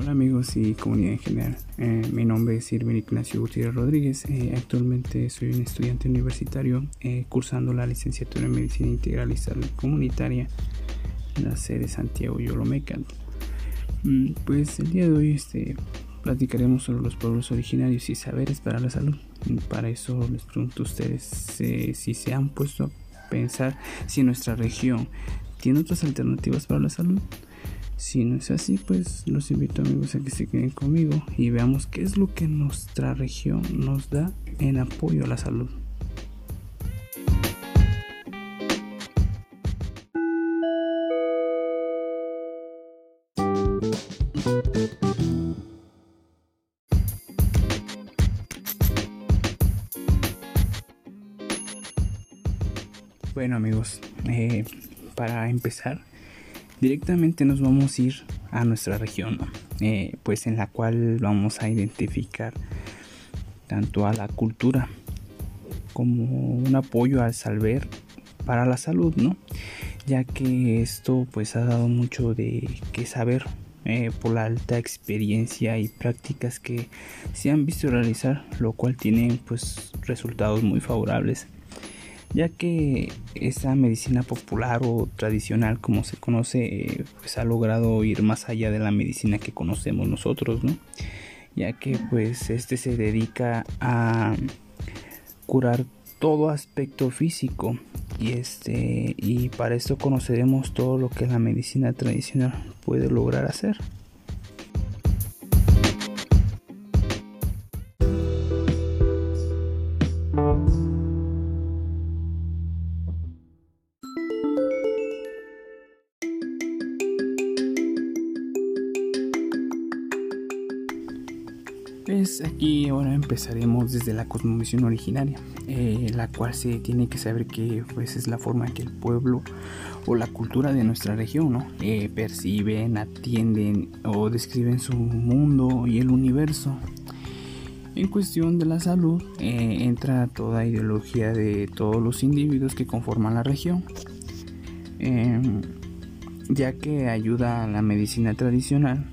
Hola amigos y comunidad en general, eh, mi nombre es Irvin Ignacio Gutiérrez Rodríguez, eh, actualmente soy un estudiante universitario eh, cursando la licenciatura en Medicina Integral y Salud Comunitaria en la sede Santiago Yolomecan. Mm, pues el día de hoy este, platicaremos sobre los pueblos originarios y saberes para la salud. Para eso les pregunto a ustedes si se han puesto a pensar si nuestra región tiene otras alternativas para la salud. Si no es así, pues los invito amigos a que se queden conmigo y veamos qué es lo que nuestra región nos da en apoyo a la salud. Bueno amigos, eh, para empezar, directamente nos vamos a ir a nuestra región, eh, pues en la cual vamos a identificar tanto a la cultura como un apoyo al saber para la salud, ¿no? Ya que esto pues ha dado mucho de que saber eh, por la alta experiencia y prácticas que se han visto realizar, lo cual tiene pues resultados muy favorables ya que esa medicina popular o tradicional como se conoce pues ha logrado ir más allá de la medicina que conocemos nosotros no ya que pues este se dedica a curar todo aspecto físico y este y para esto conoceremos todo lo que la medicina tradicional puede lograr hacer Aquí ahora empezaremos desde la cosmovisión originaria, eh, la cual se tiene que saber que pues, es la forma que el pueblo o la cultura de nuestra región ¿no? Eh, perciben, atienden o describen su mundo y el universo. En cuestión de la salud eh, entra toda ideología de todos los individuos que conforman la región, ya que ayuda a la medicina tradicional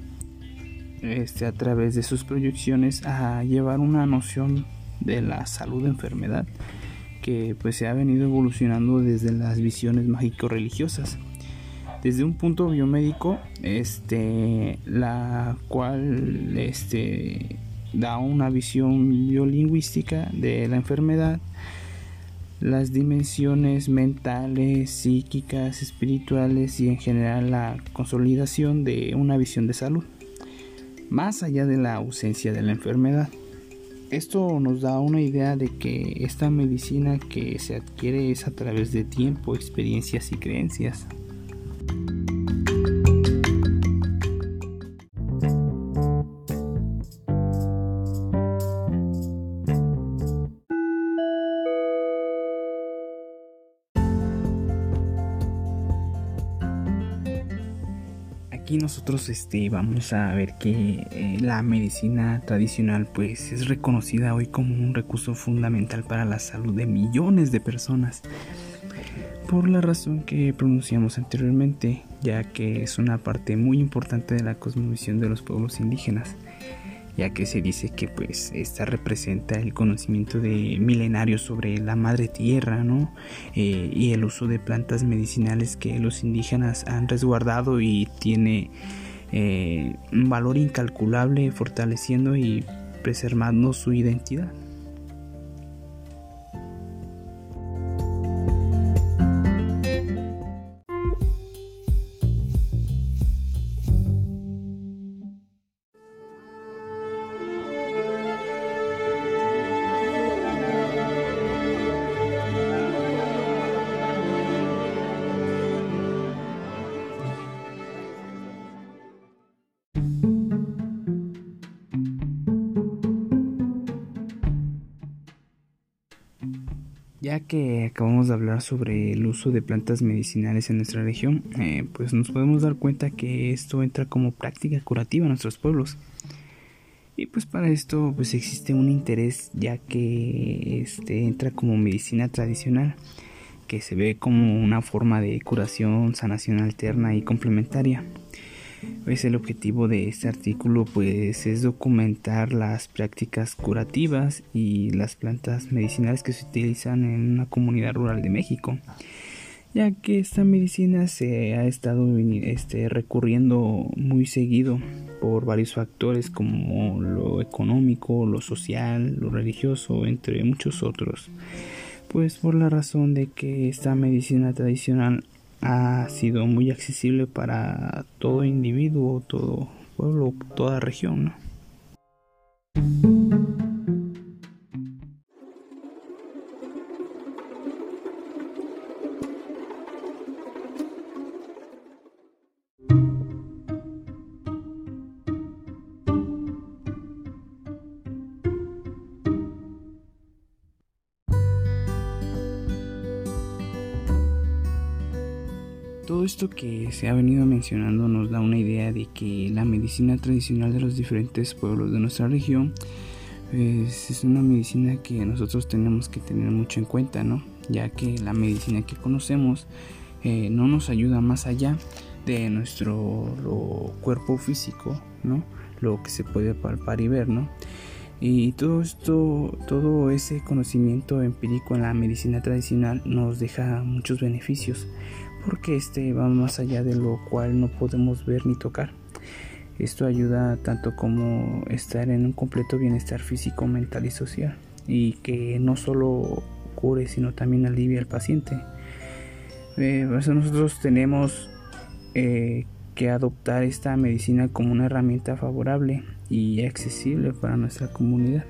este, a través de sus proyecciones a llevar una noción de la salud de enfermedad que pues se ha venido evolucionando desde las visiones mágico-religiosas. Desde un punto biomédico este la cual este da una visión biolingüística de la enfermedad las dimensiones mentales, psíquicas, espirituales y en general la consolidación de una visión de salud más allá de la ausencia de la enfermedad. Esto nos da una idea de que esta medicina que se adquiere es a través de tiempo, experiencias y creencias. Aquí nosotros este, vamos a ver que eh, la medicina tradicional pues es reconocida hoy como un recurso fundamental para la salud de millones de personas por la razón que pronunciamos anteriormente ya que es una parte muy importante de la cosmovisión de los pueblos indígenas ya que se dice que pues esta representa el conocimiento de milenarios sobre la madre tierra, ¿no? Eh, y el uso de plantas medicinales que los indígenas han resguardado y tiene eh, un valor incalculable fortaleciendo y preservando su identidad. Ya que acabamos de hablar sobre el uso de plantas medicinales en nuestra región, eh, pues nos podemos dar cuenta que esto entra como práctica curativa en nuestros pueblos. Y pues para esto pues existe un interés ya que este entra como medicina tradicional, que se ve como una forma de curación, sanación alterna y complementaria. Pues el objetivo de este artículo pues es documentar las prácticas curativas y las plantas medicinales que se utilizan en una comunidad rural de México ya que esta medicina se ha estado este, recurriendo muy seguido por varios factores como lo económico, lo social, lo religioso, entre muchos otros. Pues por la razón de que esta medicina tradicional ha sido muy accesible para todo individuo, todo pueblo, toda región. Todo esto que se ha venido mencionando nos da una idea de que la medicina tradicional de los diferentes pueblos de nuestra región pues, es una medicina que nosotros tenemos que tener mucho en cuenta, ¿no? Ya que la medicina que conocemos eh, no nos ayuda más allá de nuestro cuerpo físico, ¿no? Lo que se puede palpar y ver, ¿no? Y todo esto, todo ese conocimiento empírico en la medicina tradicional nos deja muchos beneficios porque este va más allá de lo cual no podemos ver ni tocar. Esto ayuda tanto como estar en un completo bienestar físico, mental y social y que no solo cure sino también alivia al paciente. Eh, nosotros tenemos eh, que adoptar esta medicina como una herramienta favorable y accesible para nuestra comunidad.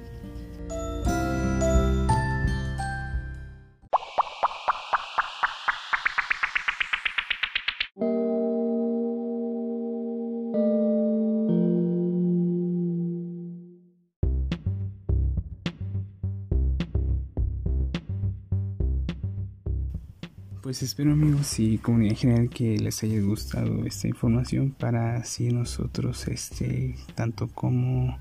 Pues espero amigos y comunidad en general que les haya gustado esta información para así nosotros, este, tanto como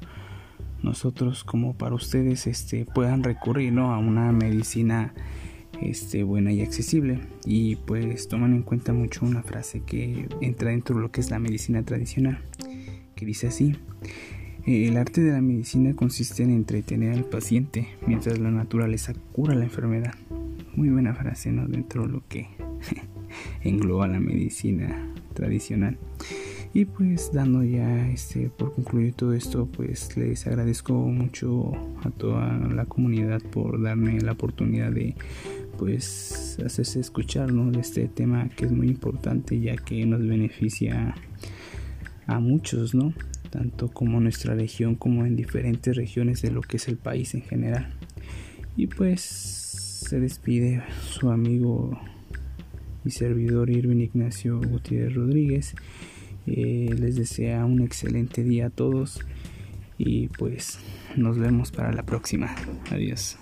nosotros como para ustedes, este, puedan recurrir a una medicina este, buena y accesible. Y pues toman en cuenta mucho una frase que entra dentro de lo que es la medicina tradicional, que dice así. El arte de la medicina consiste en entretener al paciente mientras la naturaleza cura la enfermedad muy buena frase, ¿no? Dentro de lo que engloba la medicina tradicional. Y pues dando ya este por concluir todo esto, pues les agradezco mucho a toda la comunidad por darme la oportunidad de pues hacerse escuchar ¿no? de este tema que es muy importante ya que nos beneficia a muchos, ¿no? Tanto como nuestra región como en diferentes regiones de lo que es el país en general. Y pues se despide su amigo y servidor Irving Ignacio Gutiérrez Rodríguez. Eh, les desea un excelente día a todos y pues nos vemos para la próxima. Adiós.